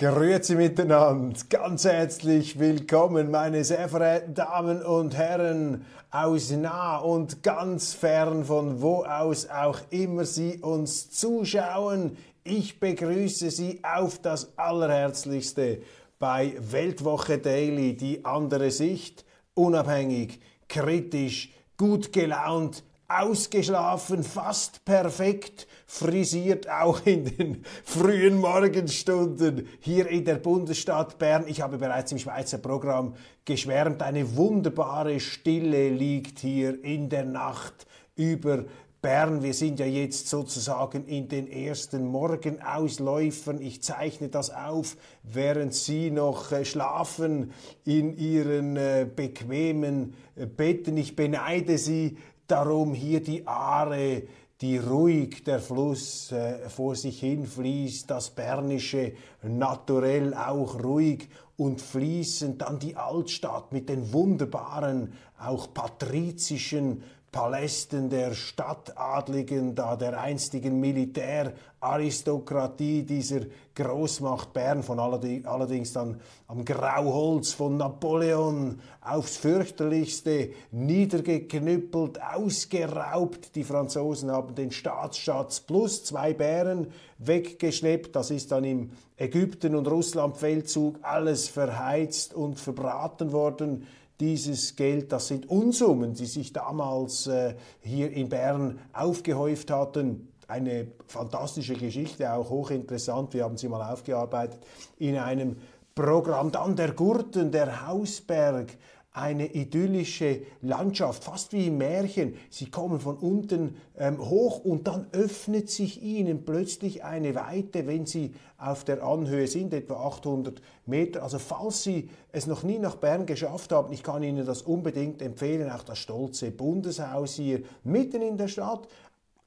Grüezi miteinander, ganz herzlich willkommen, meine sehr verehrten Damen und Herren aus nah und ganz fern, von wo aus auch immer Sie uns zuschauen. Ich begrüße Sie auf das Allerherzlichste bei Weltwoche Daily, die andere Sicht, unabhängig, kritisch, gut gelaunt, ausgeschlafen, fast perfekt frisiert, auch in den frühen Morgenstunden hier in der Bundesstadt Bern. Ich habe bereits im Schweizer Programm geschwärmt, eine wunderbare Stille liegt hier in der Nacht über Bern, wir sind ja jetzt sozusagen in den ersten Morgenausläufern. Ich zeichne das auf, während Sie noch äh, schlafen in Ihren äh, bequemen äh, Betten. Ich beneide Sie darum, hier die Aare die ruhig der Fluss äh, vor sich hin fließt, das bernische Naturell auch ruhig und fließend, dann die Altstadt mit den wunderbaren, auch patrizischen Palästen der Stadtadligen, da der einstigen Militäraristokratie dieser Großmacht Bern, von allerdings dann am Grauholz von Napoleon aufs fürchterlichste niedergeknüppelt, ausgeraubt. Die Franzosen haben den Staatsschatz plus zwei Bären weggeschleppt. Das ist dann im Ägypten- und Russlandfeldzug alles verheizt und verbraten worden dieses Geld, das sind Unsummen, die sich damals äh, hier in Bern aufgehäuft hatten. Eine fantastische Geschichte, auch hochinteressant. Wir haben sie mal aufgearbeitet in einem Programm. Dann der Gurten, der Hausberg, eine idyllische Landschaft, fast wie im Märchen. Sie kommen von unten ähm, hoch und dann öffnet sich ihnen plötzlich eine Weite, wenn sie auf der Anhöhe sind, etwa 800 Meter. Also falls Sie es noch nie nach Bern geschafft haben, ich kann Ihnen das unbedingt empfehlen, auch das stolze Bundeshaus hier mitten in der Stadt,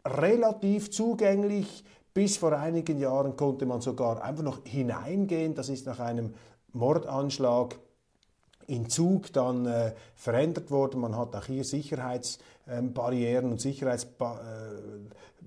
relativ zugänglich. Bis vor einigen Jahren konnte man sogar einfach noch hineingehen. Das ist nach einem Mordanschlag in Zug dann äh, verändert worden. Man hat auch hier Sicherheitsbarrieren und Sicherheitsba äh,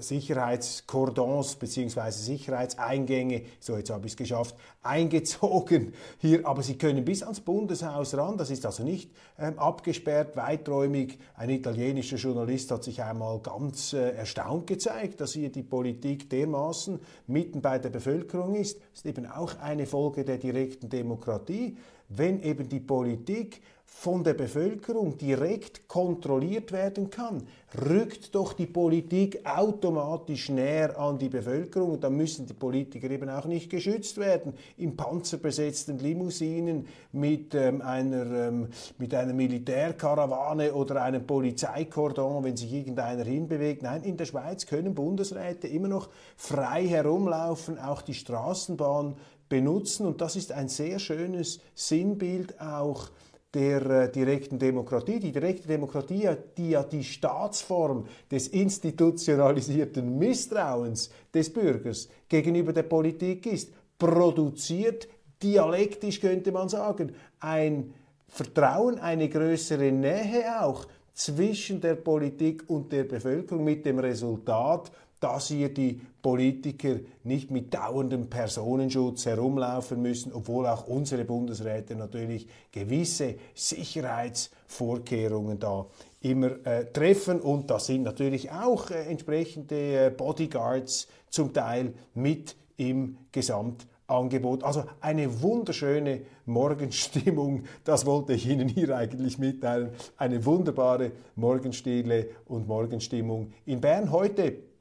Sicherheitskordons bzw. Sicherheitseingänge, so jetzt habe ich es geschafft, eingezogen hier. Aber Sie können bis ans Bundeshaus ran, das ist also nicht ähm, abgesperrt, weiträumig. Ein italienischer Journalist hat sich einmal ganz äh, erstaunt gezeigt, dass hier die Politik dermaßen mitten bei der Bevölkerung ist. Das ist eben auch eine Folge der direkten Demokratie wenn eben die Politik von der Bevölkerung direkt kontrolliert werden kann, rückt doch die Politik automatisch näher an die Bevölkerung und dann müssen die Politiker eben auch nicht geschützt werden in panzerbesetzten Limousinen mit, ähm, einer, ähm, mit einer Militärkarawane oder einem Polizeikordon, wenn sich irgendeiner hinbewegt. Nein, in der Schweiz können Bundesräte immer noch frei herumlaufen, auch die Straßenbahn benutzen und das ist ein sehr schönes Sinnbild auch der äh, direkten Demokratie. Die direkte Demokratie, die ja die Staatsform des institutionalisierten Misstrauens des Bürgers gegenüber der Politik ist, produziert dialektisch könnte man sagen ein Vertrauen, eine größere Nähe auch zwischen der Politik und der Bevölkerung mit dem Resultat, dass hier die Politiker nicht mit dauerndem Personenschutz herumlaufen müssen, obwohl auch unsere Bundesräte natürlich gewisse Sicherheitsvorkehrungen da immer äh, treffen und da sind natürlich auch äh, entsprechende äh, Bodyguards zum Teil mit im Gesamtangebot. Also eine wunderschöne Morgenstimmung, das wollte ich Ihnen hier eigentlich mitteilen. Eine wunderbare Morgenstille und Morgenstimmung in Bern heute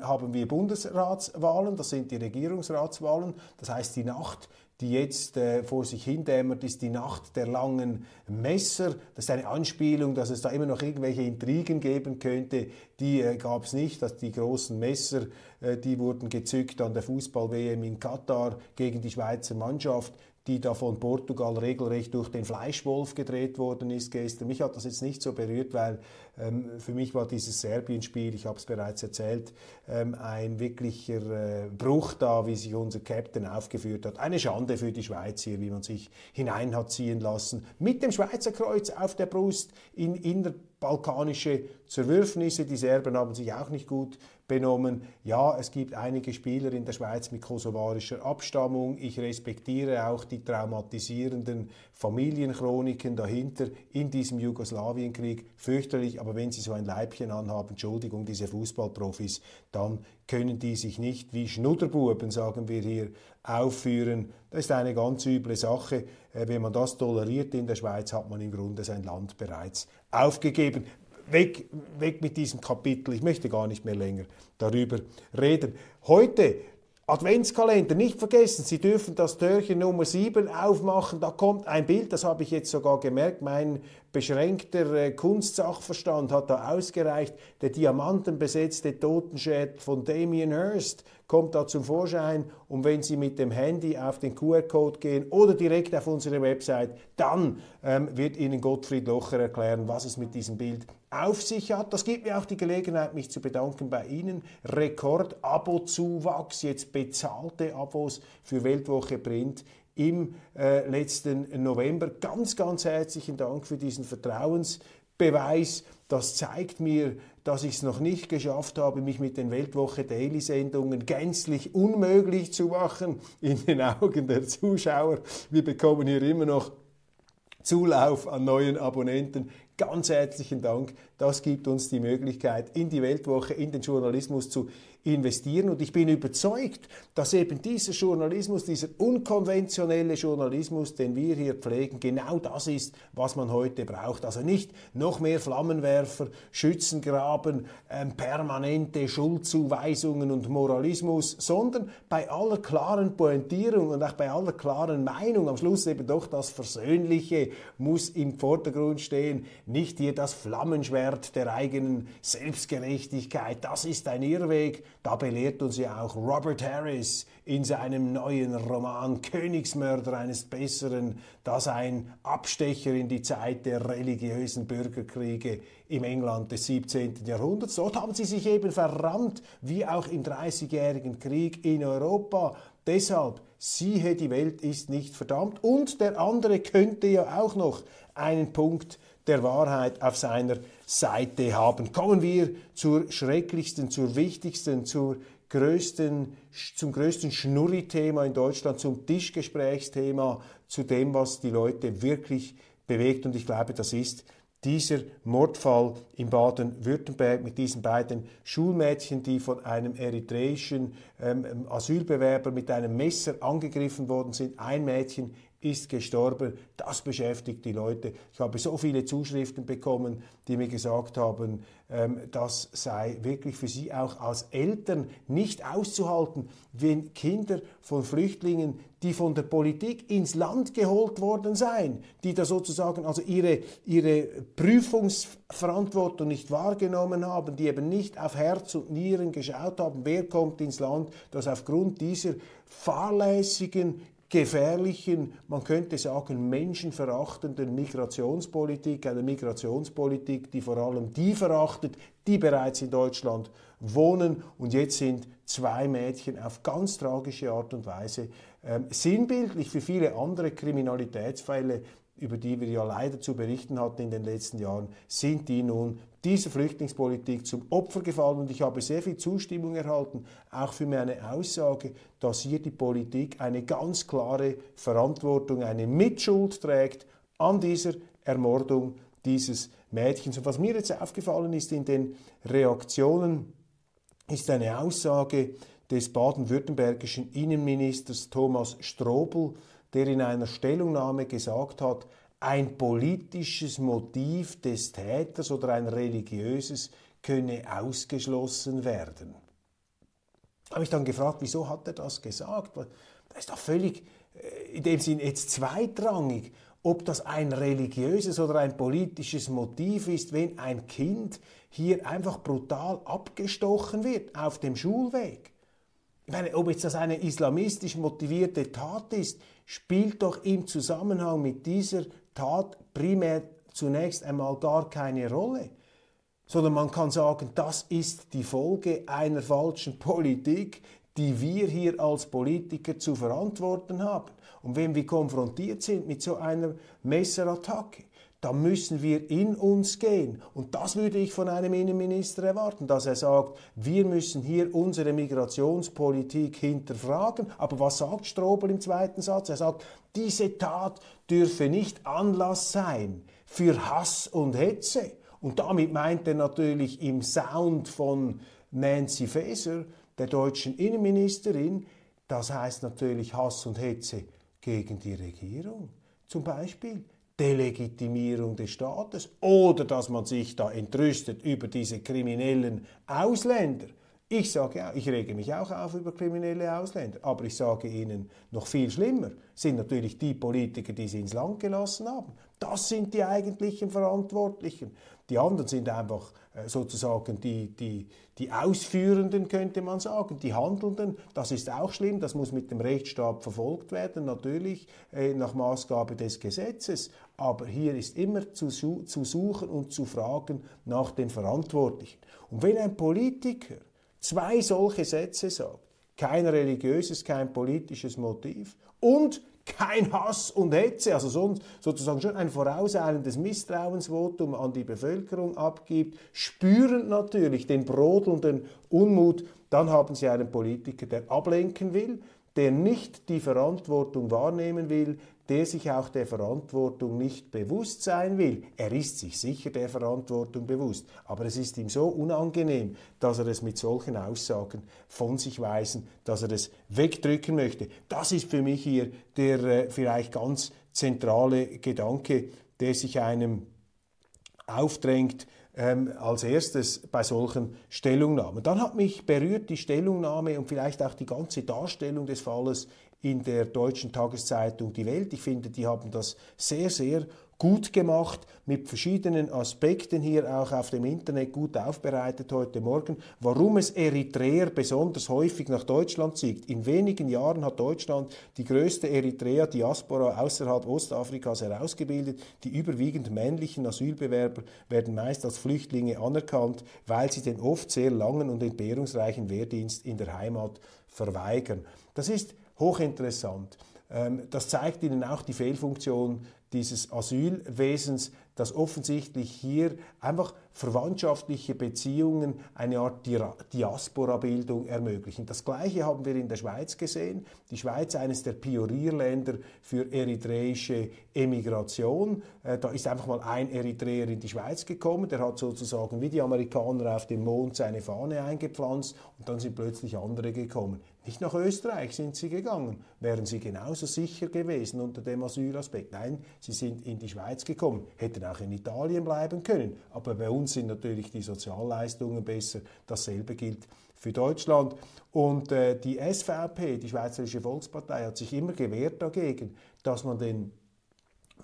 haben wir Bundesratswahlen, das sind die Regierungsratswahlen. Das heißt, die Nacht die jetzt äh, vor sich hindämmert, ist die Nacht der langen Messer. Das ist eine Anspielung, dass es da immer noch irgendwelche Intrigen geben könnte. Die äh, gab es nicht. Dass die großen Messer, äh, die wurden gezückt an der Fußball-WM in Katar gegen die Schweizer Mannschaft die da von Portugal regelrecht durch den Fleischwolf gedreht worden ist gestern. Mich hat das jetzt nicht so berührt, weil ähm, für mich war dieses Serbien-Spiel, ich habe es bereits erzählt, ähm, ein wirklicher äh, Bruch da, wie sich unser Captain aufgeführt hat. Eine Schande für die Schweiz hier, wie man sich hinein hat ziehen lassen. Mit dem Schweizer Kreuz auf der Brust in innerbalkanische Zerwürfnisse. Die Serben haben sich auch nicht gut benommen. Ja, es gibt einige Spieler in der Schweiz mit kosovarischer Abstammung. Ich respektiere auch die traumatisierenden Familienchroniken dahinter in diesem Jugoslawienkrieg. Fürchterlich, aber wenn sie so ein Leibchen anhaben, Entschuldigung, diese Fußballprofis, dann können die sich nicht wie Schnudderbuben, sagen wir hier, aufführen. Das ist eine ganz üble Sache. Äh, wenn man das toleriert in der Schweiz, hat man im Grunde sein Land bereits aufgegeben weg, weg mit diesem Kapitel. Ich möchte gar nicht mehr länger darüber reden. Heute Adventskalender, nicht vergessen, Sie dürfen das Türchen Nummer 7 aufmachen. Da kommt ein Bild, das habe ich jetzt sogar gemerkt. Mein beschränkter äh, Kunstsachverstand hat da ausgereicht. Der diamantenbesetzte Totenschädel von Damien Hirst kommt da zum Vorschein. Und wenn Sie mit dem Handy auf den QR-Code gehen oder direkt auf unsere Website, dann ähm, wird Ihnen Gottfried Locher erklären, was es mit diesem Bild auf sich hat. Das gibt mir auch die Gelegenheit, mich zu bedanken bei Ihnen. Rekord-Abo-Zuwachs, jetzt bezahlte Abos für Weltwoche Print im äh, letzten November. Ganz, ganz herzlichen Dank für diesen Vertrauensbeweis. Das zeigt mir, dass ich es noch nicht geschafft habe, mich mit den Weltwoche Daily Sendungen gänzlich unmöglich zu machen in den Augen der Zuschauer. Wir bekommen hier immer noch Zulauf an neuen Abonnenten. Ganz herzlichen Dank. Das gibt uns die Möglichkeit, in die Weltwoche, in den Journalismus zu investieren. Und ich bin überzeugt, dass eben dieser Journalismus, dieser unkonventionelle Journalismus, den wir hier pflegen, genau das ist, was man heute braucht. Also nicht noch mehr Flammenwerfer, Schützengraben, ähm, permanente Schuldzuweisungen und Moralismus, sondern bei aller klaren Pointierung und auch bei aller klaren Meinung, am Schluss eben doch das Versöhnliche muss im Vordergrund stehen, nicht hier das Flammenschwert der eigenen Selbstgerechtigkeit. Das ist ein Irrweg, da belehrt uns ja auch Robert Harris in seinem neuen Roman Königsmörder eines Besseren, dass ein Abstecher in die Zeit der religiösen Bürgerkriege im England des 17. Jahrhunderts. Dort haben sie sich eben verrannt, wie auch im Dreißigjährigen Krieg in Europa. Deshalb, siehe, die Welt ist nicht verdammt. Und der andere könnte ja auch noch einen Punkt der Wahrheit auf seiner Seite haben. Kommen wir zur schrecklichsten, zur wichtigsten, zur größten, zum größten Schnurri-Thema in Deutschland, zum Tischgesprächsthema, zu dem, was die Leute wirklich bewegt. Und ich glaube, das ist dieser Mordfall in Baden-Württemberg mit diesen beiden Schulmädchen, die von einem eritreischen ähm, Asylbewerber mit einem Messer angegriffen worden sind. Ein Mädchen ist gestorben. Das beschäftigt die Leute. Ich habe so viele Zuschriften bekommen, die mir gesagt haben, ähm, das sei wirklich für sie auch als Eltern nicht auszuhalten, wenn Kinder von Flüchtlingen, die von der Politik ins Land geholt worden seien, die da sozusagen also ihre, ihre Prüfungsverantwortung nicht wahrgenommen haben, die eben nicht auf Herz und Nieren geschaut haben, wer kommt ins Land, dass aufgrund dieser fahrlässigen gefährlichen, man könnte sagen menschenverachtenden Migrationspolitik, eine Migrationspolitik, die vor allem die verachtet, die bereits in Deutschland wohnen. Und jetzt sind zwei Mädchen auf ganz tragische Art und Weise ähm, sinnbildlich für viele andere Kriminalitätsfälle über die wir ja leider zu berichten hatten in den letzten Jahren, sind die nun dieser Flüchtlingspolitik zum Opfer gefallen. Und ich habe sehr viel Zustimmung erhalten, auch für meine Aussage, dass hier die Politik eine ganz klare Verantwortung, eine Mitschuld trägt an dieser Ermordung dieses Mädchens. Und was mir jetzt aufgefallen ist in den Reaktionen, ist eine Aussage des baden-württembergischen Innenministers Thomas Strobel, der in einer Stellungnahme gesagt hat, ein politisches Motiv des Täters oder ein religiöses könne ausgeschlossen werden. Habe ich dann gefragt, wieso hat er das gesagt? Das ist doch völlig äh, in dem Sinn jetzt zweitrangig, ob das ein religiöses oder ein politisches Motiv ist, wenn ein Kind hier einfach brutal abgestochen wird auf dem Schulweg. Meine, ob jetzt das eine islamistisch motivierte Tat ist, spielt doch im Zusammenhang mit dieser Tat primär zunächst einmal gar keine Rolle, sondern man kann sagen, das ist die Folge einer falschen Politik, die wir hier als Politiker zu verantworten haben. Und wenn wir konfrontiert sind mit so einer Messerattacke, da müssen wir in uns gehen. Und das würde ich von einem Innenminister erwarten, dass er sagt, wir müssen hier unsere Migrationspolitik hinterfragen. Aber was sagt Strobel im zweiten Satz? Er sagt, diese Tat dürfe nicht Anlass sein für Hass und Hetze. Und damit meint er natürlich im Sound von Nancy Faeser, der deutschen Innenministerin, das heißt natürlich Hass und Hetze gegen die Regierung. Zum Beispiel Delegitimierung des Staates oder dass man sich da entrüstet über diese kriminellen Ausländer. Ich sage ja, ich rege mich auch auf über kriminelle Ausländer, aber ich sage Ihnen, noch viel schlimmer sind natürlich die Politiker, die sie ins Land gelassen haben. Das sind die eigentlichen Verantwortlichen. Die anderen sind einfach äh, sozusagen die, die, die Ausführenden, könnte man sagen, die Handelnden. Das ist auch schlimm, das muss mit dem Rechtsstaat verfolgt werden, natürlich äh, nach Maßgabe des Gesetzes. Aber hier ist immer zu, zu suchen und zu fragen nach den Verantwortlichen. Und wenn ein Politiker zwei solche Sätze sagt, kein religiöses, kein politisches Motiv und kein Hass und Hetze, also sonst sozusagen schon ein vorauseilendes Misstrauensvotum an die Bevölkerung abgibt, spürend natürlich den brodelnden Unmut, dann haben Sie einen Politiker, der ablenken will, der nicht die Verantwortung wahrnehmen will, der sich auch der Verantwortung nicht bewusst sein will. Er ist sich sicher der Verantwortung bewusst, aber es ist ihm so unangenehm, dass er es mit solchen Aussagen von sich weisen, dass er es wegdrücken möchte. Das ist für mich hier der äh, vielleicht ganz zentrale Gedanke, der sich einem aufdrängt, ähm, als erstes bei solchen Stellungnahmen. Dann hat mich berührt die Stellungnahme und vielleicht auch die ganze Darstellung des Falles in der deutschen Tageszeitung Die Welt. Ich finde, die haben das sehr, sehr gut gemacht, mit verschiedenen Aspekten hier auch auf dem Internet gut aufbereitet heute Morgen, warum es Eritreer besonders häufig nach Deutschland zieht. In wenigen Jahren hat Deutschland die größte Eritrea-Diaspora außerhalb Ostafrikas herausgebildet. Die überwiegend männlichen Asylbewerber werden meist als Flüchtlinge anerkannt, weil sie den oft sehr langen und entbehrungsreichen Wehrdienst in der Heimat verweigern. Das ist hochinteressant. Ähm, das zeigt Ihnen auch die Fehlfunktion dieses Asylwesens, dass offensichtlich hier einfach verwandtschaftliche Beziehungen eine Art Diaspora-Bildung ermöglichen. Das Gleiche haben wir in der Schweiz gesehen. Die Schweiz eines der Pionierländer für eritreische Emigration. Äh, da ist einfach mal ein Eritreer in die Schweiz gekommen, der hat sozusagen wie die Amerikaner auf dem Mond seine Fahne eingepflanzt und dann sind plötzlich andere gekommen. Nicht nach Österreich sind sie gegangen, wären sie genauso sicher gewesen unter dem Asylaspekt. Nein, sie sind in die Schweiz gekommen, hätten auch in Italien bleiben können. Aber bei uns sind natürlich die Sozialleistungen besser. Dasselbe gilt für Deutschland. Und äh, die SVP, die Schweizerische Volkspartei, hat sich immer gewehrt dagegen, dass man den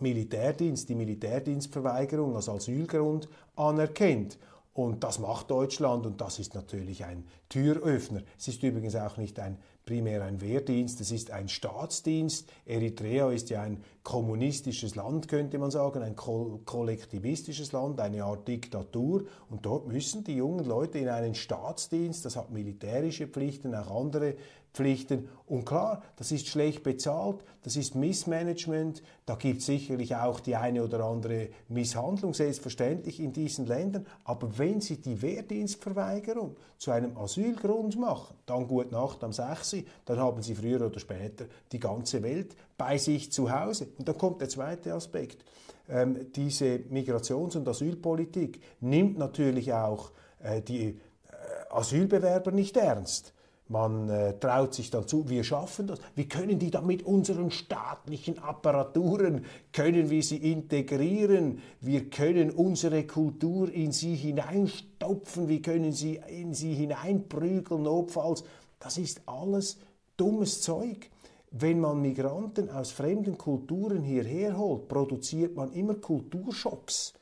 Militärdienst, die Militärdienstverweigerung als Asylgrund anerkennt. Und das macht Deutschland und das ist natürlich ein Türöffner. Es ist übrigens auch nicht ein primär ein Wehrdienst, es ist ein Staatsdienst. Eritrea ist ja ein kommunistisches Land, könnte man sagen, ein kollektivistisches Land, eine Art Diktatur. Und dort müssen die jungen Leute in einen Staatsdienst, das hat militärische Pflichten, auch andere Pflichten. Und klar, das ist schlecht bezahlt, das ist Missmanagement, da gibt es sicherlich auch die eine oder andere Misshandlung, selbstverständlich in diesen Ländern. Aber wenn Sie die Wehrdienstverweigerung zu einem Asylgrund machen, dann gut Nacht am 6., dann haben Sie früher oder später die ganze Welt bei sich zu Hause. Und dann kommt der zweite Aspekt. Ähm, diese Migrations- und Asylpolitik nimmt natürlich auch äh, die äh, Asylbewerber nicht ernst. Man äh, traut sich dann zu, wir schaffen das. Wir können die dann mit unseren staatlichen Apparaturen, können wir sie integrieren. Wir können unsere Kultur in sie hineinstopfen. Wir können sie in sie hineinprügeln, notfalls. Das ist alles dummes Zeug. wenn man Migranten aus fremden Kulturen hierher holt, produziert man immer Kulturschocks.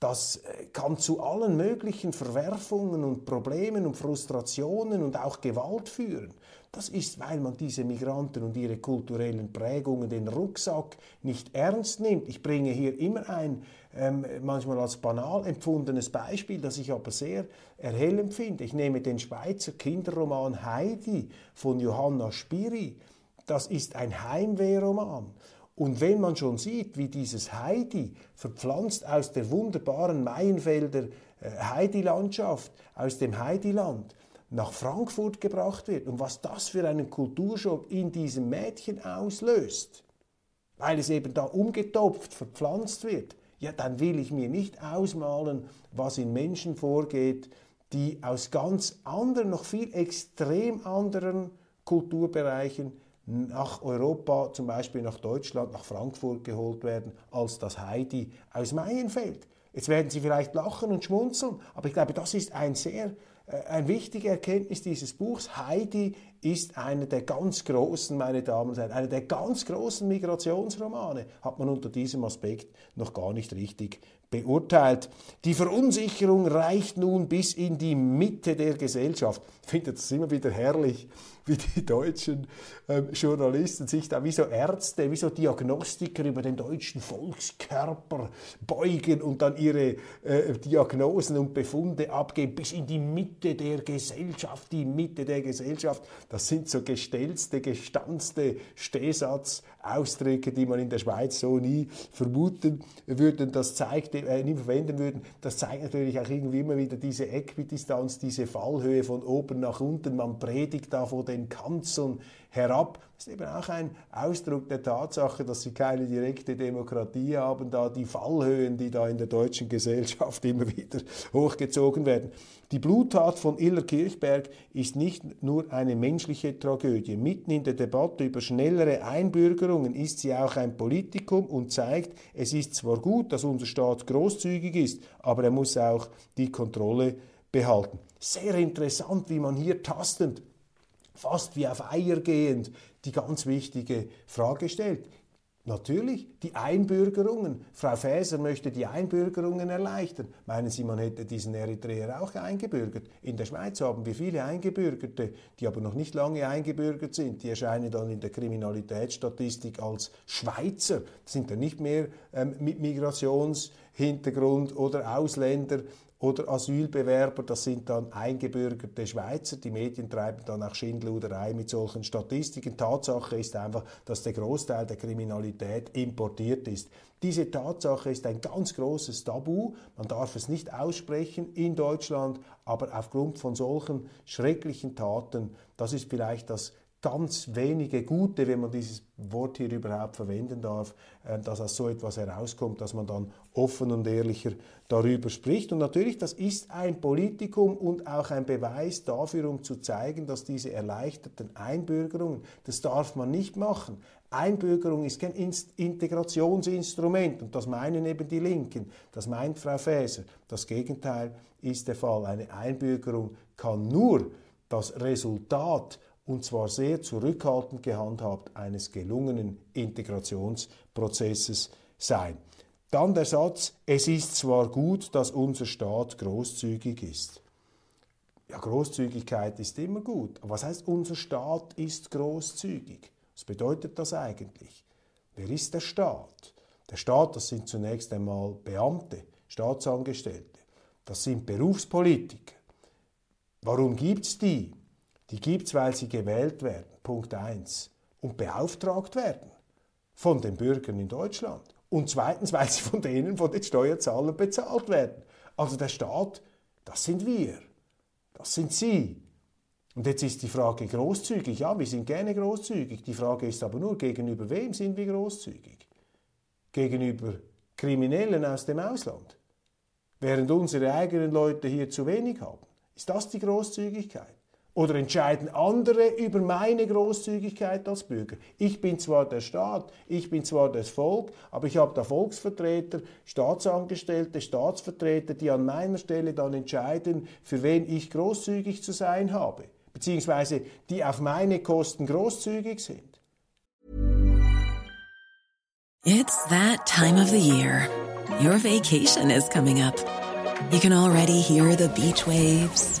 Das äh, kann zu allen möglichen Verwerfungen und Problemen und Frustrationen und auch Gewalt führen. Das ist, weil man diese Migranten und ihre kulturellen Prägungen, den Rucksack nicht ernst nimmt. Ich bringe hier immer ein ähm, manchmal als banal empfundenes Beispiel, das ich aber sehr erhellend finde. Ich nehme den Schweizer Kinderroman Heidi von Johanna Spiri. Das ist ein Heimwehroman. Und wenn man schon sieht, wie dieses Heidi verpflanzt aus der wunderbaren Maienfelder äh, Heidi-Landschaft, aus dem Heidiland, nach Frankfurt gebracht wird und was das für einen Kulturschock in diesem Mädchen auslöst, weil es eben da umgetopft, verpflanzt wird, ja, dann will ich mir nicht ausmalen, was in Menschen vorgeht, die aus ganz anderen, noch viel extrem anderen Kulturbereichen nach Europa, zum Beispiel nach Deutschland, nach Frankfurt geholt werden, als das Heidi aus Maienfeld. Jetzt werden Sie vielleicht lachen und schmunzeln, aber ich glaube, das ist ein sehr äh, wichtige Erkenntnis dieses Buchs. Heidi ist einer der ganz großen, meine Damen und Herren, einer der ganz großen Migrationsromane, hat man unter diesem Aspekt noch gar nicht richtig beurteilt. Die Verunsicherung reicht nun bis in die Mitte der Gesellschaft. Ich finde das immer wieder herrlich, wie die deutschen äh, Journalisten sich da wie so Ärzte, wie so Diagnostiker über den deutschen Volkskörper beugen und dann ihre äh, Diagnosen und Befunde abgeben bis in die Mitte der Gesellschaft, die Mitte der Gesellschaft. Das sind so gestellte, gestanzte Stehsatzausdrücke, die man in der Schweiz so nie vermuten würde. Das zeigt, äh, nie verwenden würden. Das zeigt natürlich auch irgendwie immer wieder diese Äquidistanz, diese Fallhöhe von oben nach unten. Man predigt da vor den Kanzeln herab. Das ist eben auch ein Ausdruck der Tatsache, dass sie keine direkte Demokratie haben, da die Fallhöhen, die da in der deutschen Gesellschaft immer wieder hochgezogen werden. Die Bluttat von Iller Kirchberg ist nicht nur eine menschliche Tragödie. Mitten in der Debatte über schnellere Einbürgerungen ist sie auch ein Politikum und zeigt, es ist zwar gut, dass unser Staat großzügig ist, aber er muss auch die Kontrolle behalten. Sehr interessant, wie man hier tastend fast wie auf Eier gehend die ganz wichtige Frage stellt. Natürlich, die Einbürgerungen. Frau Faeser möchte die Einbürgerungen erleichtern. Meinen Sie, man hätte diesen Eritreer auch eingebürgert? In der Schweiz haben wir viele Eingebürgerte, die aber noch nicht lange eingebürgert sind. Die erscheinen dann in der Kriminalitätsstatistik als Schweizer, das sind dann nicht mehr ähm, mit Migrationshintergrund oder Ausländer, oder Asylbewerber, das sind dann eingebürgerte Schweizer. Die Medien treiben dann auch Schindluderei mit solchen Statistiken. Tatsache ist einfach, dass der Großteil der Kriminalität importiert ist. Diese Tatsache ist ein ganz großes Tabu. Man darf es nicht aussprechen in Deutschland, aber aufgrund von solchen schrecklichen Taten, das ist vielleicht das ganz wenige Gute, wenn man dieses Wort hier überhaupt verwenden darf, äh, dass aus so etwas herauskommt, dass man dann offen und ehrlicher darüber spricht. Und natürlich, das ist ein Politikum und auch ein Beweis dafür, um zu zeigen, dass diese erleichterten Einbürgerungen, das darf man nicht machen. Einbürgerung ist kein Integrationsinstrument und das meinen eben die Linken, das meint Frau Faeser. Das Gegenteil ist der Fall. Eine Einbürgerung kann nur das Resultat und zwar sehr zurückhaltend gehandhabt eines gelungenen Integrationsprozesses sein. Dann der Satz, es ist zwar gut, dass unser Staat großzügig ist. Ja, Großzügigkeit ist immer gut. Aber was heißt, unser Staat ist großzügig? Was bedeutet das eigentlich? Wer ist der Staat? Der Staat, das sind zunächst einmal Beamte, Staatsangestellte. Das sind Berufspolitiker. Warum gibt es die? Die gibt es, weil sie gewählt werden, Punkt 1, und beauftragt werden von den Bürgern in Deutschland. Und zweitens, weil sie von denen, von den Steuerzahlern bezahlt werden. Also der Staat, das sind wir, das sind Sie. Und jetzt ist die Frage großzügig. Ja, wir sind gerne großzügig. Die Frage ist aber nur, gegenüber wem sind wir großzügig? Gegenüber Kriminellen aus dem Ausland. Während unsere eigenen Leute hier zu wenig haben. Ist das die Großzügigkeit? Oder entscheiden andere über meine Großzügigkeit als Bürger? Ich bin zwar der Staat, ich bin zwar das Volk, aber ich habe da Volksvertreter, Staatsangestellte, Staatsvertreter, die an meiner Stelle dann entscheiden, für wen ich großzügig zu sein habe, beziehungsweise die auf meine Kosten großzügig sind. It's that time of the year. Your vacation is coming up. You can already hear the beach waves.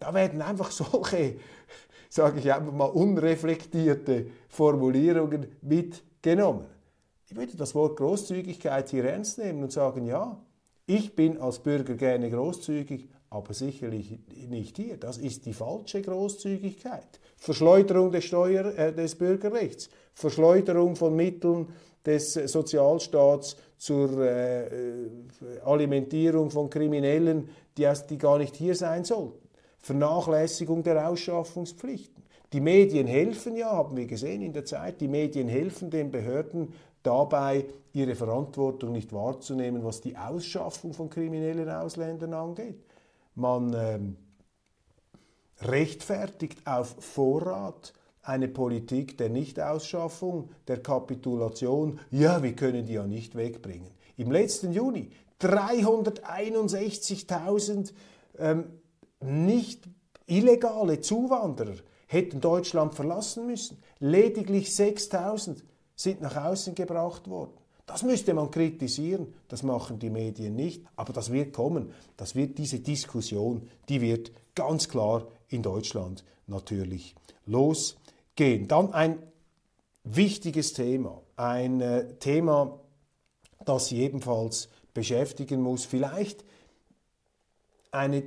Da werden einfach solche, sage ich einfach mal, unreflektierte Formulierungen mitgenommen. Ich würde das Wort Großzügigkeit hier ernst nehmen und sagen, ja, ich bin als Bürger gerne großzügig, aber sicherlich nicht hier. Das ist die falsche Großzügigkeit. Verschleuderung des, Steuer, äh, des Bürgerrechts, Verschleuderung von Mitteln des Sozialstaats zur äh, Alimentierung von Kriminellen, die, die gar nicht hier sein sollten. Vernachlässigung der Ausschaffungspflichten. Die Medien helfen ja, haben wir gesehen in der Zeit, die Medien helfen den Behörden dabei, ihre Verantwortung nicht wahrzunehmen, was die Ausschaffung von kriminellen Ausländern angeht. Man ähm, rechtfertigt auf Vorrat eine Politik der Nichtausschaffung, der Kapitulation. Ja, wir können die ja nicht wegbringen. Im letzten Juni 361.000 ähm, nicht illegale Zuwanderer hätten Deutschland verlassen müssen. Lediglich 6.000 sind nach außen gebracht worden. Das müsste man kritisieren, das machen die Medien nicht, aber das wird kommen. Das wird diese Diskussion, die wird ganz klar in Deutschland natürlich losgehen. Dann ein wichtiges Thema, ein äh, Thema, das Sie ebenfalls beschäftigen muss, vielleicht eine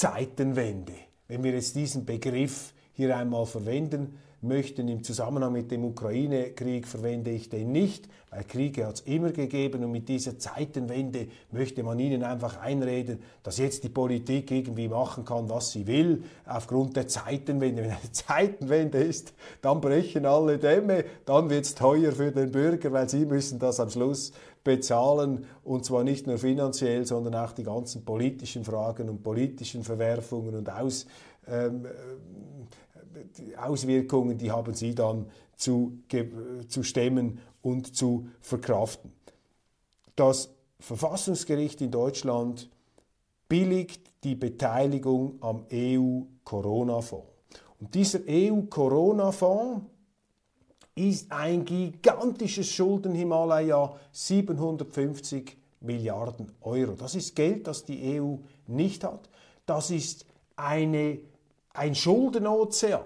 Zeitenwende. Wenn wir jetzt diesen Begriff hier einmal verwenden möchten im Zusammenhang mit dem Ukraine-Krieg, verwende ich den nicht, weil Kriege hat es immer gegeben und mit dieser Zeitenwende möchte man ihnen einfach einreden, dass jetzt die Politik irgendwie machen kann, was sie will, aufgrund der Zeitenwende. Wenn eine Zeitenwende ist, dann brechen alle Dämme, dann wird es teuer für den Bürger, weil sie müssen das am Schluss bezahlen. Und zwar nicht nur finanziell, sondern auch die ganzen politischen Fragen und politischen Verwerfungen und Aus, ähm, die Auswirkungen, die haben sie dann zu, zu stemmen und zu verkraften. Das Verfassungsgericht in Deutschland billigt die Beteiligung am EU-Corona-Fonds. Und dieser EU-Corona-Fonds ist ein gigantisches Schuldenhimalaya, 750 Milliarden Euro. Das ist Geld, das die EU nicht hat. Das ist eine, ein Schuldenozean,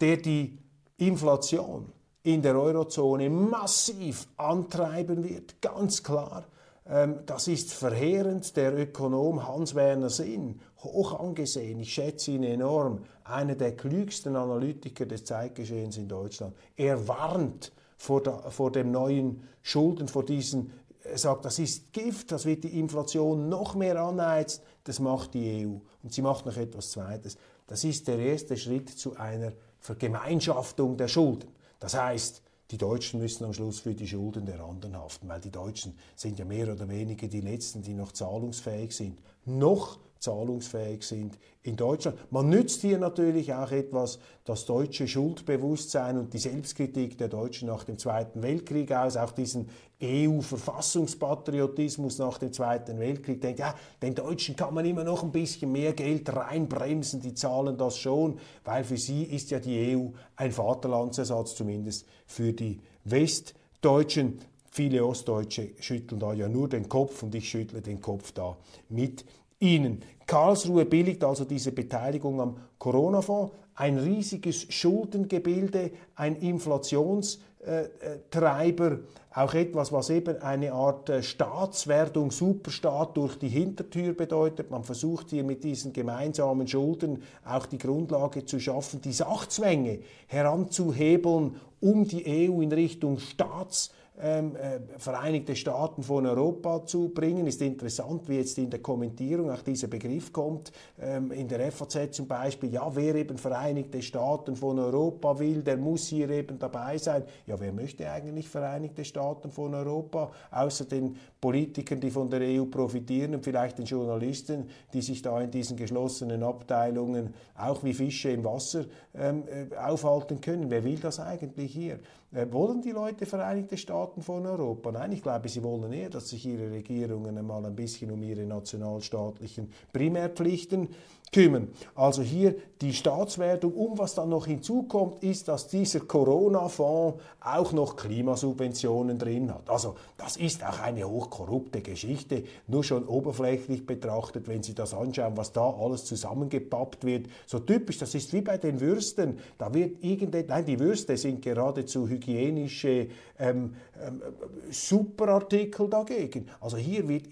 der die Inflation in der Eurozone massiv antreiben wird, ganz klar. Ähm, das ist verheerend. Der Ökonom Hans-Werner Sinn, hoch angesehen, ich schätze ihn enorm, einer der klügsten Analytiker des Zeitgeschehens in Deutschland. Er warnt vor, der, vor dem neuen Schulden, vor diesen, er sagt, das ist Gift, das wird die Inflation noch mehr anheizen, das macht die EU. Und sie macht noch etwas Zweites. Das ist der erste Schritt zu einer Vergemeinschaftung der Schulden. Das heißt, die Deutschen müssen am Schluss für die Schulden der anderen haften, weil die Deutschen sind ja mehr oder weniger die Letzten, die noch zahlungsfähig sind. Noch zahlungsfähig sind in Deutschland. Man nützt hier natürlich auch etwas das deutsche Schuldbewusstsein und die Selbstkritik der Deutschen nach dem Zweiten Weltkrieg aus, auch diesen EU-Verfassungspatriotismus nach dem Zweiten Weltkrieg. Denkt, ja, den Deutschen kann man immer noch ein bisschen mehr Geld reinbremsen, die zahlen das schon, weil für sie ist ja die EU ein Vaterlandsersatz, zumindest für die Westdeutschen. Viele Ostdeutsche schütteln da ja nur den Kopf und ich schüttle den Kopf da mit ihnen. Karlsruhe billigt also diese Beteiligung am Corona-Fonds, ein riesiges Schuldengebilde, ein Inflationsgeschütz Treiber, auch etwas, was eben eine Art Staatswerdung, Superstaat durch die Hintertür bedeutet. Man versucht hier mit diesen gemeinsamen Schulden auch die Grundlage zu schaffen, die Sachzwänge heranzuhebeln, um die EU in Richtung Staats ähm, äh, Vereinigte Staaten von Europa zu bringen. Ist interessant, wie jetzt in der Kommentierung auch dieser Begriff kommt. Ähm, in der FAZ zum Beispiel, ja, wer eben Vereinigte Staaten von Europa will, der muss hier eben dabei sein. Ja, wer möchte eigentlich Vereinigte Staaten von Europa, außer den Politikern, die von der EU profitieren und vielleicht den Journalisten, die sich da in diesen geschlossenen Abteilungen auch wie Fische im Wasser ähm, äh, aufhalten können. Wer will das eigentlich hier? Äh, wollen die Leute Vereinigte Staaten von Europa? Nein, ich glaube, sie wollen eher, dass sich ihre Regierungen einmal ein bisschen um ihre nationalstaatlichen Primärpflichten kümmern. Also hier die Staatswertung. Um was dann noch hinzukommt, ist, dass dieser Corona-Fonds auch noch Klimasubventionen drin hat. Also das ist auch eine hochkorrupte Geschichte, nur schon oberflächlich betrachtet, wenn Sie das anschauen, was da alles zusammengepappt wird. So typisch, das ist wie bei den Würsten. Da wird irgendetwas, nein, die Würste sind geradezu hygienische ähm, ähm, Superartikel dagegen. Also hier wird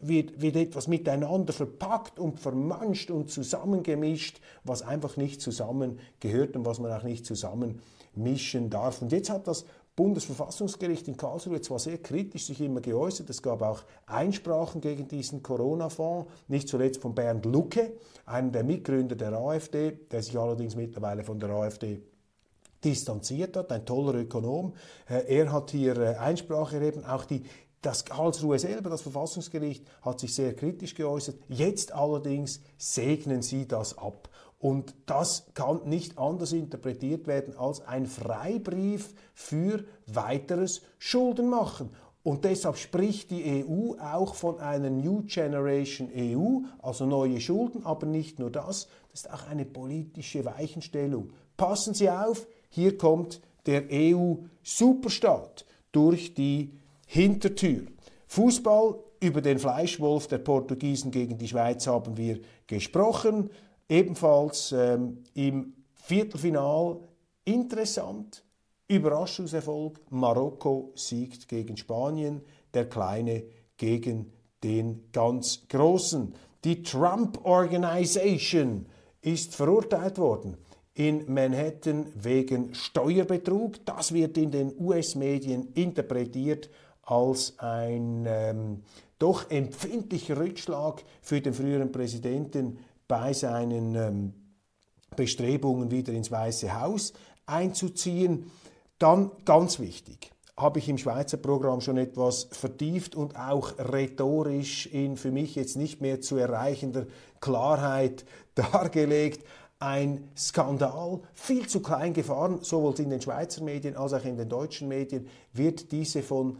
wird, wird etwas miteinander verpackt und vermanscht und zusammengemischt, was einfach nicht zusammengehört und was man auch nicht zusammenmischen darf. Und jetzt hat das Bundesverfassungsgericht in Karlsruhe zwar sehr kritisch sich immer geäußert, es gab auch Einsprachen gegen diesen Corona-Fonds, nicht zuletzt von Bernd Lucke, einem der Mitgründer der AfD, der sich allerdings mittlerweile von der AfD distanziert hat, ein toller Ökonom. Er hat hier äh, Einsprache erheben, auch die das Karlsruhe selber, das Verfassungsgericht, hat sich sehr kritisch geäußert. Jetzt allerdings segnen sie das ab. Und das kann nicht anders interpretiert werden als ein Freibrief für weiteres Schuldenmachen. Und deshalb spricht die EU auch von einer New Generation EU, also neue Schulden, aber nicht nur das, das ist auch eine politische Weichenstellung. Passen Sie auf, hier kommt der EU-Superstaat durch die Hintertür. Fußball über den Fleischwolf der Portugiesen gegen die Schweiz haben wir gesprochen. Ebenfalls ähm, im Viertelfinal interessant. Überraschungserfolg. Marokko siegt gegen Spanien. Der Kleine gegen den ganz Großen. Die Trump Organization ist verurteilt worden in Manhattan wegen Steuerbetrug. Das wird in den US-Medien interpretiert als ein ähm, doch empfindlicher Rückschlag für den früheren Präsidenten bei seinen ähm, Bestrebungen, wieder ins Weiße Haus einzuziehen. Dann ganz wichtig, habe ich im Schweizer Programm schon etwas vertieft und auch rhetorisch in für mich jetzt nicht mehr zu erreichender Klarheit dargelegt. Ein Skandal, viel zu klein gefahren, sowohl in den Schweizer Medien als auch in den deutschen Medien, wird diese von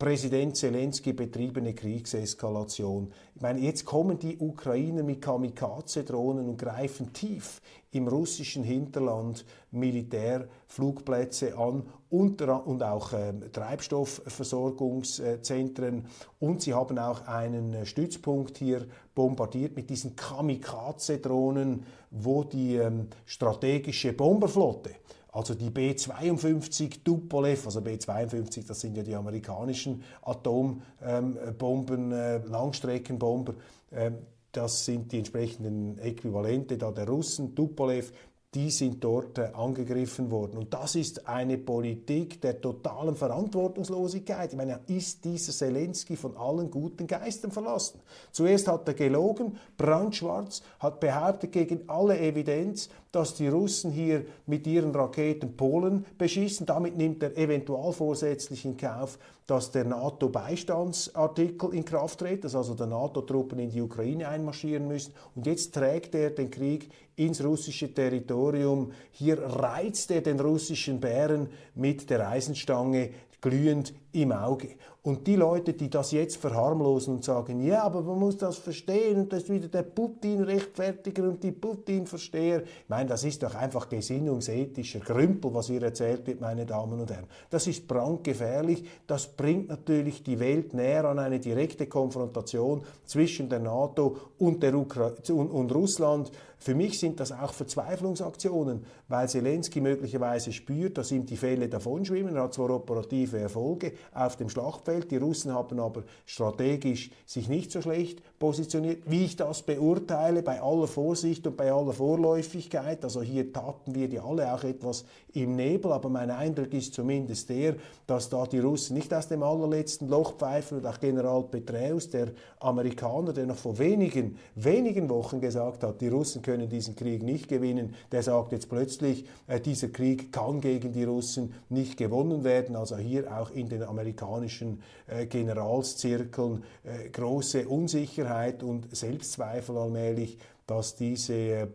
Präsident Zelensky betriebene Kriegseskalation. Ich meine, jetzt kommen die Ukrainer mit Kamikaze-Drohnen und greifen tief im russischen Hinterland Militärflugplätze an und, und auch äh, Treibstoffversorgungszentren. Und sie haben auch einen Stützpunkt hier bombardiert mit diesen Kamikaze-Drohnen, wo die ähm, strategische Bomberflotte also die B-52 Tupolev, also B-52, das sind ja die amerikanischen Atombomben, äh, Langstreckenbomber, äh, das sind die entsprechenden Äquivalente da der Russen, Tupolev, die sind dort äh, angegriffen worden. Und das ist eine Politik der totalen Verantwortungslosigkeit. Ich meine, ist dieser Zelensky von allen guten Geistern verlassen? Zuerst hat er gelogen, brandschwarz, hat behauptet gegen alle Evidenz, dass die Russen hier mit ihren Raketen Polen beschießen. Damit nimmt er eventuell vorsätzlich in Kauf, dass der NATO-Beistandsartikel in Kraft tritt, dass also die NATO-Truppen in die Ukraine einmarschieren müssen. Und jetzt trägt er den Krieg ins russische Territorium. Hier reizt er den russischen Bären mit der Eisenstange glühend im Auge. Und die Leute, die das jetzt verharmlosen und sagen, ja, aber man muss das verstehen und das ist wieder der Putin-Rechtfertiger und die Putin-Versteher. Ich meine, das ist doch einfach gesinnungsethischer Grümpel, was hier erzählt wird, meine Damen und Herren. Das ist brandgefährlich. Das bringt natürlich die Welt näher an eine direkte Konfrontation zwischen der NATO und, der Ukra und, und Russland. Für mich sind das auch Verzweiflungsaktionen, weil Zelensky möglicherweise spürt, dass ihm die Fälle davonschwimmen. Er hat zwar operative Erfolge auf dem Schlachtfeld, die Russen haben aber strategisch sich nicht so schlecht positioniert. Wie ich das beurteile, bei aller Vorsicht und bei aller Vorläufigkeit, also hier taten wir die alle auch etwas im Nebel, aber mein Eindruck ist zumindest der, dass da die Russen nicht aus dem allerletzten Loch pfeifen und auch General Petraeus, der Amerikaner, der noch vor wenigen, wenigen Wochen gesagt hat, die Russen können diesen Krieg nicht gewinnen, der sagt jetzt plötzlich, äh, dieser Krieg kann gegen die Russen nicht gewonnen werden. Also hier auch in den amerikanischen äh, Generalszirkeln äh, große Unsicherheit und Selbstzweifel allmählich, dass diese äh,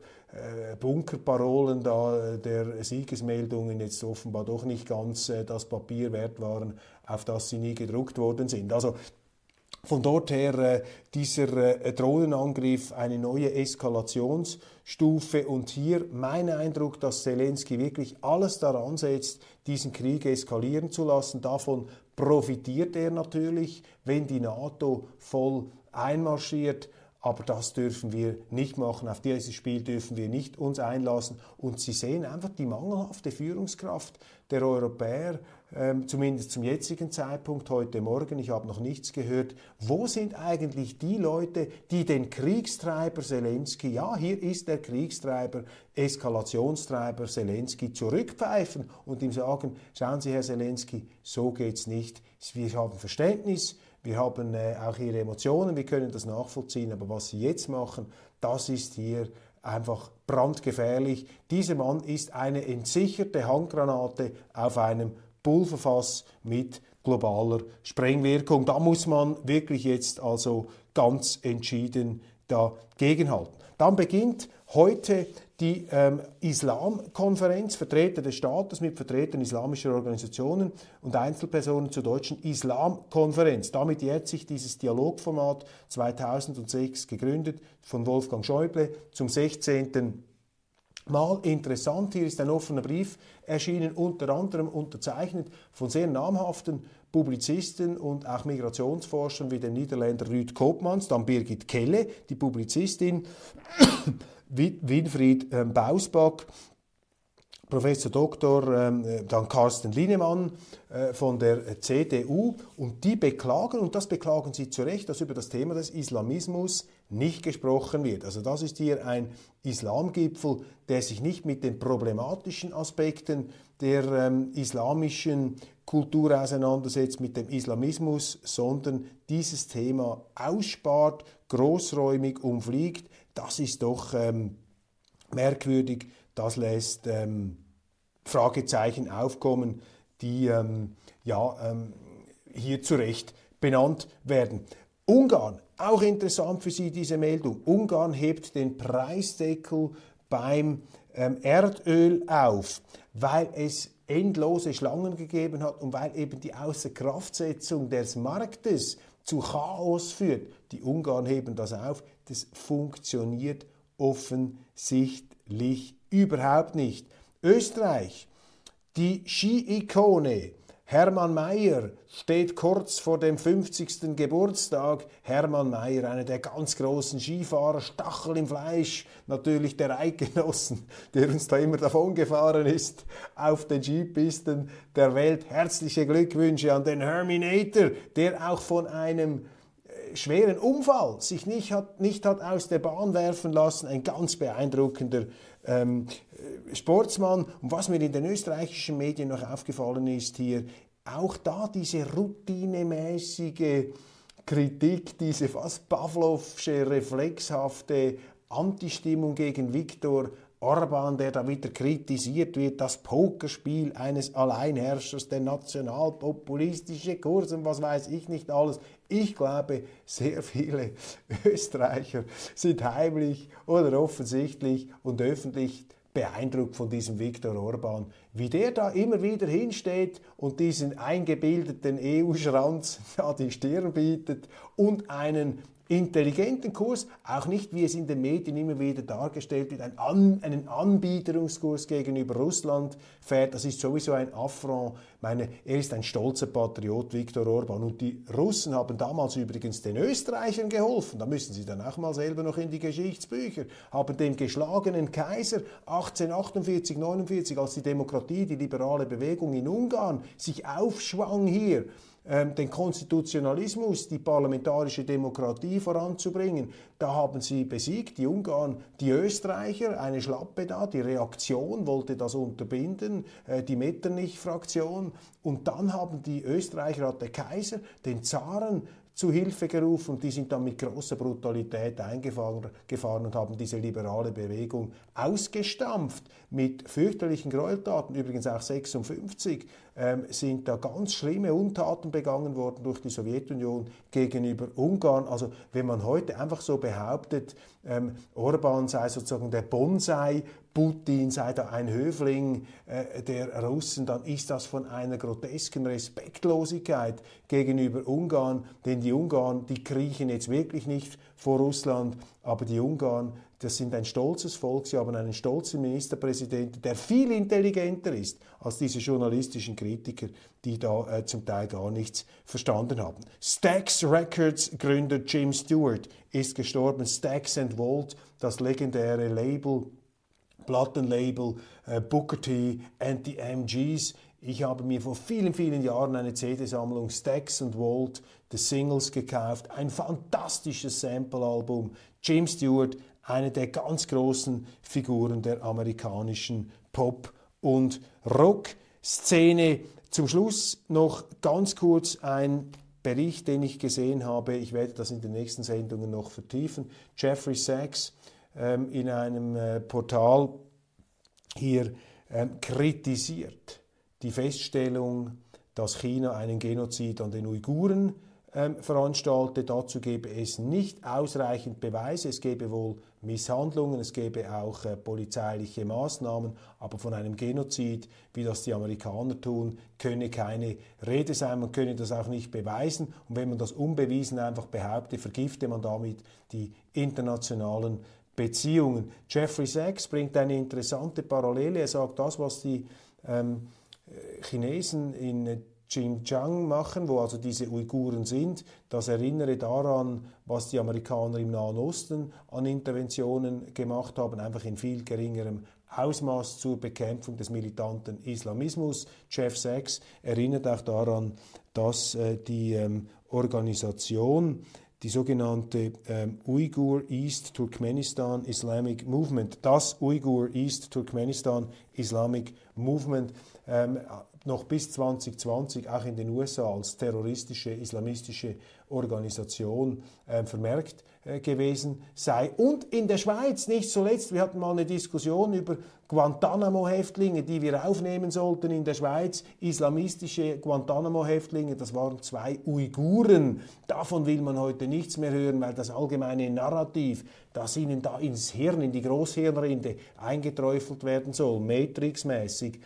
Bunkerparolen da äh, der Siegesmeldungen jetzt offenbar doch nicht ganz äh, das Papier wert waren, auf das sie nie gedruckt worden sind. Also von dort her äh, dieser äh, Drohnenangriff eine neue Eskalationsstufe und hier mein Eindruck, dass Zelensky wirklich alles daran setzt, diesen Krieg eskalieren zu lassen. Davon profitiert er natürlich, wenn die NATO voll einmarschiert. Aber das dürfen wir nicht machen. Auf dieses Spiel dürfen wir nicht uns einlassen. Und Sie sehen einfach die mangelhafte Führungskraft der Europäer ähm, zumindest zum jetzigen Zeitpunkt, heute Morgen, ich habe noch nichts gehört, wo sind eigentlich die Leute, die den Kriegstreiber Zelensky, ja, hier ist der Kriegstreiber, Eskalationstreiber Zelensky, zurückpfeifen und ihm sagen, schauen Sie, Herr Zelensky, so geht's nicht. Wir haben Verständnis, wir haben äh, auch Ihre Emotionen, wir können das nachvollziehen, aber was Sie jetzt machen, das ist hier einfach brandgefährlich. Dieser Mann ist eine entsicherte Handgranate auf einem Pulverfass mit globaler Sprengwirkung. Da muss man wirklich jetzt also ganz entschieden dagegenhalten. Dann beginnt heute die ähm, Islamkonferenz, Vertreter des Staates mit Vertretern islamischer Organisationen und Einzelpersonen zur deutschen Islamkonferenz. Damit jährt sich dieses Dialogformat 2006 gegründet von Wolfgang Schäuble zum 16 Mal interessant, hier ist ein offener Brief erschienen, unter anderem unterzeichnet von sehr namhaften Publizisten und auch Migrationsforschern wie dem Niederländer Rüd Koopmans, dann Birgit Kelle, die Publizistin, Winfried ähm, Bausback, Professor Dr. Ähm, äh, dann Carsten Linemann äh, von der CDU und die beklagen, und das beklagen sie zu Recht, dass über das Thema des Islamismus nicht gesprochen wird. Also das ist hier ein Islamgipfel, der sich nicht mit den problematischen Aspekten der ähm, islamischen Kultur auseinandersetzt, mit dem Islamismus, sondern dieses Thema ausspart, großräumig umfliegt. Das ist doch ähm, merkwürdig das lässt ähm, Fragezeichen aufkommen, die ähm, ja, ähm, hier zu Recht benannt werden. Ungarn, auch interessant für Sie diese Meldung. Ungarn hebt den Preisdeckel beim ähm, Erdöl auf, weil es endlose Schlangen gegeben hat und weil eben die Außerkraftsetzung des Marktes zu Chaos führt. Die Ungarn heben das auf. Das funktioniert offensichtlich Überhaupt nicht. Österreich, die Ski-Ikone Hermann Mayer steht kurz vor dem 50. Geburtstag. Hermann Mayer, einer der ganz großen Skifahrer, Stachel im Fleisch, natürlich der Eidgenossen, der uns da immer davon gefahren ist auf den Skipisten der Welt. Herzliche Glückwünsche an den Herminator, der auch von einem schweren Unfall sich nicht hat, nicht hat aus der Bahn werfen lassen. Ein ganz beeindruckender ähm, äh, Sportsmann. Und was mir in den österreichischen Medien noch aufgefallen ist hier, auch da diese routinemäßige Kritik, diese fast Pavlovsche, reflexhafte Antistimmung gegen Viktor Orban, der da wieder kritisiert wird, das Pokerspiel eines Alleinherrschers, der nationalpopulistische Kurs und was weiß ich nicht alles. Ich glaube, sehr viele Österreicher sind heimlich oder offensichtlich und öffentlich beeindruckt von diesem Viktor Orban, wie der da immer wieder hinsteht und diesen eingebildeten EU-Schranz da die Stirn bietet und einen intelligenten Kurs, auch nicht, wie es in den Medien immer wieder dargestellt wird, einen, An einen Anbieterungskurs gegenüber Russland fährt. Das ist sowieso ein Affront. Ich meine, er ist ein stolzer Patriot, Viktor Orban. Und die Russen haben damals übrigens den Österreichern geholfen. Da müssen sie dann auch mal selber noch in die Geschichtsbücher. Haben dem geschlagenen Kaiser 1848, 49, als die Demokratie, die liberale Bewegung in Ungarn sich aufschwang hier, den Konstitutionalismus, die parlamentarische Demokratie voranzubringen. Da haben sie besiegt, die Ungarn, die Österreicher, eine Schlappe da, die Reaktion wollte das unterbinden, äh, die Metternich-Fraktion. Und dann haben die Österreicher, hat der Kaiser, den Zaren zu Hilfe gerufen und die sind dann mit großer Brutalität eingefahren gefahren und haben diese liberale Bewegung ausgestampft mit fürchterlichen Gräueltaten. Übrigens auch 56 ähm, sind da ganz schlimme Untaten begangen worden durch die Sowjetunion gegenüber Ungarn. Also wenn man heute einfach so behauptet, ähm, Orban sei sozusagen der Bonsai Putin sei da ein Höfling äh, der Russen, dann ist das von einer grotesken Respektlosigkeit gegenüber Ungarn, denn die Ungarn, die kriechen jetzt wirklich nicht vor Russland, aber die Ungarn, das sind ein stolzes Volk, sie haben einen stolzen Ministerpräsidenten, der viel intelligenter ist als diese journalistischen Kritiker, die da äh, zum Teil gar nichts verstanden haben. Stax Records Gründer Jim Stewart ist gestorben. Stax and Vault, das legendäre Label, Plattenlabel äh, Booker T and the MGs. Ich habe mir vor vielen, vielen Jahren eine CD-Sammlung Stax and Walt, The Singles gekauft. Ein fantastisches Sample-Album. Jim Stewart, eine der ganz großen Figuren der amerikanischen Pop- und Rock-Szene. Zum Schluss noch ganz kurz ein Bericht, den ich gesehen habe. Ich werde das in den nächsten Sendungen noch vertiefen. Jeffrey Sachs ähm, in einem äh, Portal hier ähm, kritisiert die Feststellung, dass China einen Genozid an den Uiguren ähm, veranstaltet. Dazu gebe es nicht ausreichend Beweise. Es gebe wohl Misshandlungen, es gebe auch äh, polizeiliche Maßnahmen, aber von einem Genozid, wie das die Amerikaner tun, könne keine Rede sein. Man könne das auch nicht beweisen. Und wenn man das unbewiesen einfach behaupte, vergifte man damit die internationalen Beziehungen. Jeffrey Sachs bringt eine interessante Parallele. Er sagt, das, was die ähm, Chinesen in Xinjiang machen, wo also diese Uiguren sind, das erinnere daran, was die Amerikaner im Nahen Osten an Interventionen gemacht haben, einfach in viel geringerem Ausmaß zur Bekämpfung des militanten Islamismus. Jeff Sachs erinnert auch daran, dass äh, die ähm, Organisation die sogenannte ähm, Uyghur East Turkmenistan Islamic Movement, das Uyghur East Turkmenistan Islamic Movement, ähm, noch bis 2020 auch in den USA als terroristische islamistische Organisation äh, vermerkt äh, gewesen sei. Und in der Schweiz, nicht zuletzt, wir hatten mal eine Diskussion über Guantanamo-Häftlinge, die wir aufnehmen sollten in der Schweiz, islamistische Guantanamo-Häftlinge, das waren zwei Uiguren. Davon will man heute nichts mehr hören, weil das allgemeine Narrativ, das ihnen da ins Hirn, in die Großhirnrinde eingeträufelt werden soll, Matrix-mäßig,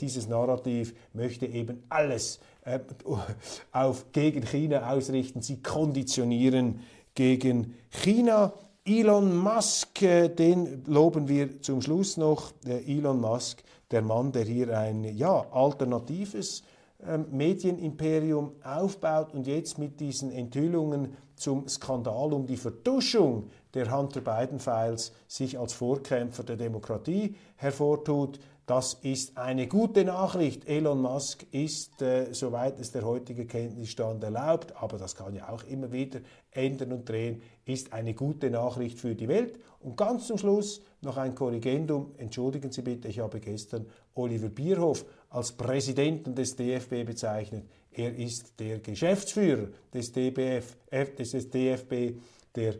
dieses Narrativ möchte eben alles äh, auf, gegen China ausrichten. Sie konditionieren gegen China. Elon Musk, äh, den loben wir zum Schluss noch. Elon Musk, der Mann, der hier ein ja, alternatives ähm, Medienimperium aufbaut und jetzt mit diesen Enthüllungen zum Skandal um die Vertuschung der Hunter Biden-Files sich als Vorkämpfer der Demokratie hervortut. Das ist eine gute Nachricht. Elon Musk ist, äh, soweit es der heutige Kenntnisstand erlaubt, aber das kann ja auch immer wieder ändern und drehen, ist eine gute Nachricht für die Welt. Und ganz zum Schluss noch ein Korrigendum. Entschuldigen Sie bitte, ich habe gestern Oliver Bierhoff als Präsidenten des DFB bezeichnet. Er ist der Geschäftsführer des, DBF, des DFB, der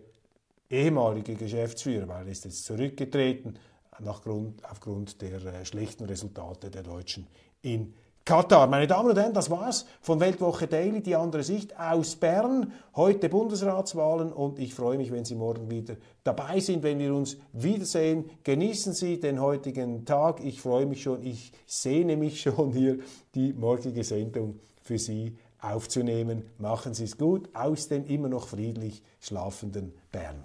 ehemalige Geschäftsführer, weil er ist jetzt zurückgetreten nach Grund, aufgrund der äh, schlechten Resultate der Deutschen in Katar. Meine Damen und Herren, das war's von Weltwoche Daily, die andere Sicht aus Bern. Heute Bundesratswahlen und ich freue mich, wenn Sie morgen wieder dabei sind, wenn wir uns wiedersehen. Genießen Sie den heutigen Tag. Ich freue mich schon, ich sehne mich schon hier, die morgige Sendung für Sie aufzunehmen. Machen Sie es gut aus dem immer noch friedlich schlafenden Bern.